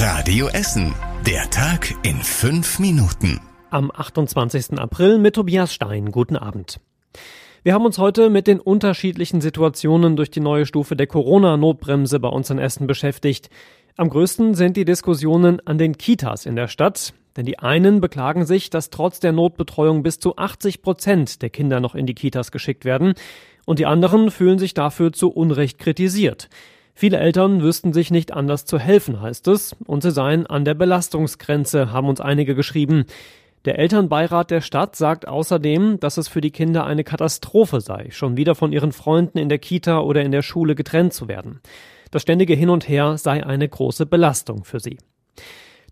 Radio Essen. Der Tag in fünf Minuten. Am 28. April mit Tobias Stein. Guten Abend. Wir haben uns heute mit den unterschiedlichen Situationen durch die neue Stufe der Corona-Notbremse bei uns in Essen beschäftigt. Am größten sind die Diskussionen an den Kitas in der Stadt. Denn die einen beklagen sich, dass trotz der Notbetreuung bis zu 80 Prozent der Kinder noch in die Kitas geschickt werden. Und die anderen fühlen sich dafür zu Unrecht kritisiert. Viele Eltern wüssten sich nicht anders zu helfen, heißt es, und sie seien an der Belastungsgrenze, haben uns einige geschrieben. Der Elternbeirat der Stadt sagt außerdem, dass es für die Kinder eine Katastrophe sei, schon wieder von ihren Freunden in der Kita oder in der Schule getrennt zu werden. Das ständige Hin und Her sei eine große Belastung für sie.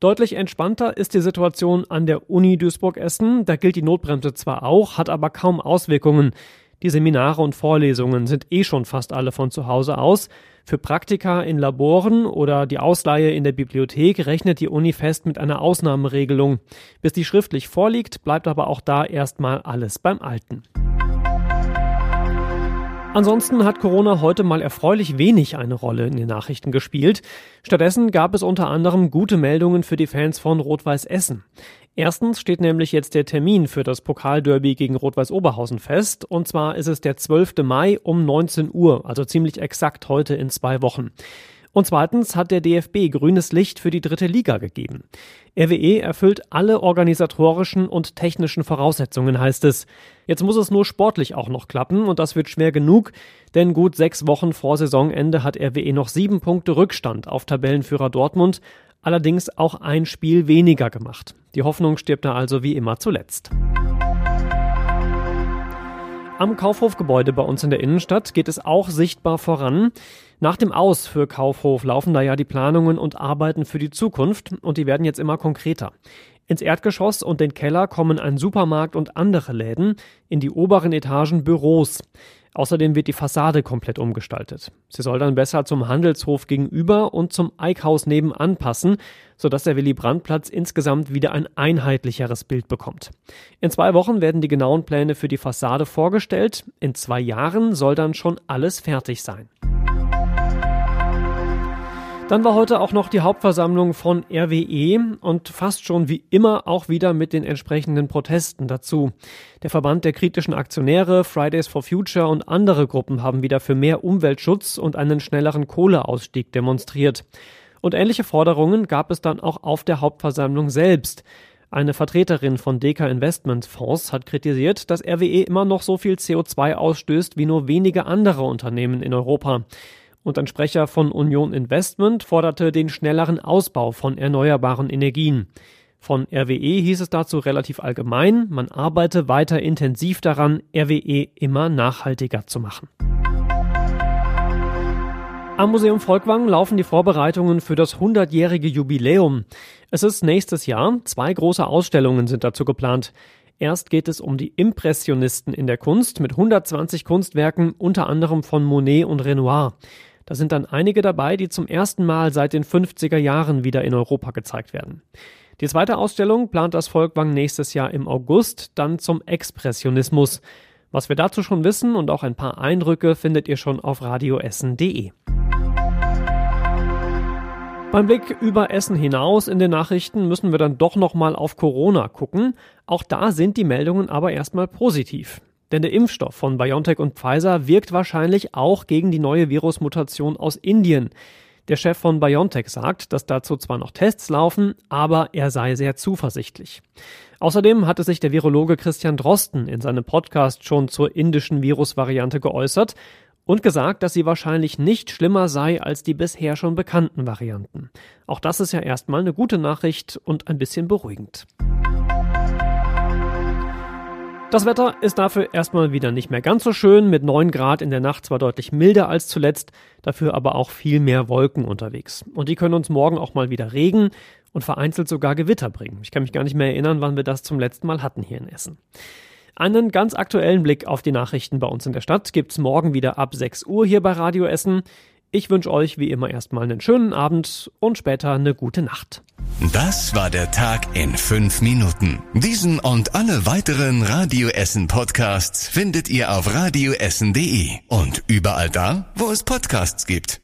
Deutlich entspannter ist die Situation an der Uni Duisburg-Essen. Da gilt die Notbremse zwar auch, hat aber kaum Auswirkungen. Die Seminare und Vorlesungen sind eh schon fast alle von zu Hause aus. Für Praktika in Laboren oder die Ausleihe in der Bibliothek rechnet die Uni fest mit einer Ausnahmeregelung. Bis die schriftlich vorliegt, bleibt aber auch da erstmal alles beim Alten. Ansonsten hat Corona heute mal erfreulich wenig eine Rolle in den Nachrichten gespielt. Stattdessen gab es unter anderem gute Meldungen für die Fans von Rot-Weiß Essen. Erstens steht nämlich jetzt der Termin für das Pokalderby gegen Rot-Weiß Oberhausen fest. Und zwar ist es der 12. Mai um 19 Uhr, also ziemlich exakt heute in zwei Wochen. Und zweitens hat der DFB grünes Licht für die dritte Liga gegeben. RWE erfüllt alle organisatorischen und technischen Voraussetzungen, heißt es. Jetzt muss es nur sportlich auch noch klappen und das wird schwer genug, denn gut sechs Wochen vor Saisonende hat RWE noch sieben Punkte Rückstand auf Tabellenführer Dortmund, allerdings auch ein Spiel weniger gemacht. Die Hoffnung stirbt da also wie immer zuletzt. Am Kaufhofgebäude bei uns in der Innenstadt geht es auch sichtbar voran. Nach dem Aus für Kaufhof laufen da ja die Planungen und Arbeiten für die Zukunft und die werden jetzt immer konkreter. Ins Erdgeschoss und den Keller kommen ein Supermarkt und andere Läden, in die oberen Etagen Büros. Außerdem wird die Fassade komplett umgestaltet. Sie soll dann besser zum Handelshof gegenüber und zum Eickhaus nebenan passen, sodass der Willy-Brandt-Platz insgesamt wieder ein einheitlicheres Bild bekommt. In zwei Wochen werden die genauen Pläne für die Fassade vorgestellt. In zwei Jahren soll dann schon alles fertig sein. Dann war heute auch noch die Hauptversammlung von RWE und fast schon wie immer auch wieder mit den entsprechenden Protesten dazu. Der Verband der kritischen Aktionäre, Fridays for Future und andere Gruppen haben wieder für mehr Umweltschutz und einen schnelleren Kohleausstieg demonstriert. Und ähnliche Forderungen gab es dann auch auf der Hauptversammlung selbst. Eine Vertreterin von Deka Investment Fonds hat kritisiert, dass RWE immer noch so viel CO2 ausstößt wie nur wenige andere Unternehmen in Europa. Und ein Sprecher von Union Investment forderte den schnelleren Ausbau von erneuerbaren Energien. Von RWE hieß es dazu relativ allgemein, man arbeite weiter intensiv daran, RWE immer nachhaltiger zu machen. Am Museum Volkwang laufen die Vorbereitungen für das 100-jährige Jubiläum. Es ist nächstes Jahr. Zwei große Ausstellungen sind dazu geplant. Erst geht es um die Impressionisten in der Kunst mit 120 Kunstwerken, unter anderem von Monet und Renoir. Da sind dann einige dabei, die zum ersten Mal seit den 50er Jahren wieder in Europa gezeigt werden. Die zweite Ausstellung plant das Volkwang nächstes Jahr im August, dann zum Expressionismus. Was wir dazu schon wissen und auch ein paar Eindrücke findet ihr schon auf radioessen.de. Beim Blick über Essen hinaus in den Nachrichten müssen wir dann doch nochmal auf Corona gucken. Auch da sind die Meldungen aber erstmal positiv. Denn der Impfstoff von BioNTech und Pfizer wirkt wahrscheinlich auch gegen die neue Virusmutation aus Indien. Der Chef von BioNTech sagt, dass dazu zwar noch Tests laufen, aber er sei sehr zuversichtlich. Außerdem hatte sich der Virologe Christian Drosten in seinem Podcast schon zur indischen Virusvariante geäußert und gesagt, dass sie wahrscheinlich nicht schlimmer sei als die bisher schon bekannten Varianten. Auch das ist ja erstmal eine gute Nachricht und ein bisschen beruhigend. Das Wetter ist dafür erstmal wieder nicht mehr ganz so schön, mit 9 Grad in der Nacht zwar deutlich milder als zuletzt, dafür aber auch viel mehr Wolken unterwegs. Und die können uns morgen auch mal wieder Regen und vereinzelt sogar Gewitter bringen. Ich kann mich gar nicht mehr erinnern, wann wir das zum letzten Mal hatten hier in Essen. Einen ganz aktuellen Blick auf die Nachrichten bei uns in der Stadt gibt's morgen wieder ab 6 Uhr hier bei Radio Essen. Ich wünsche euch wie immer erstmal einen schönen Abend und später eine gute Nacht. Das war der Tag in fünf Minuten. Diesen und alle weiteren Radio Essen Podcasts findet ihr auf radioessen.de und überall da, wo es Podcasts gibt.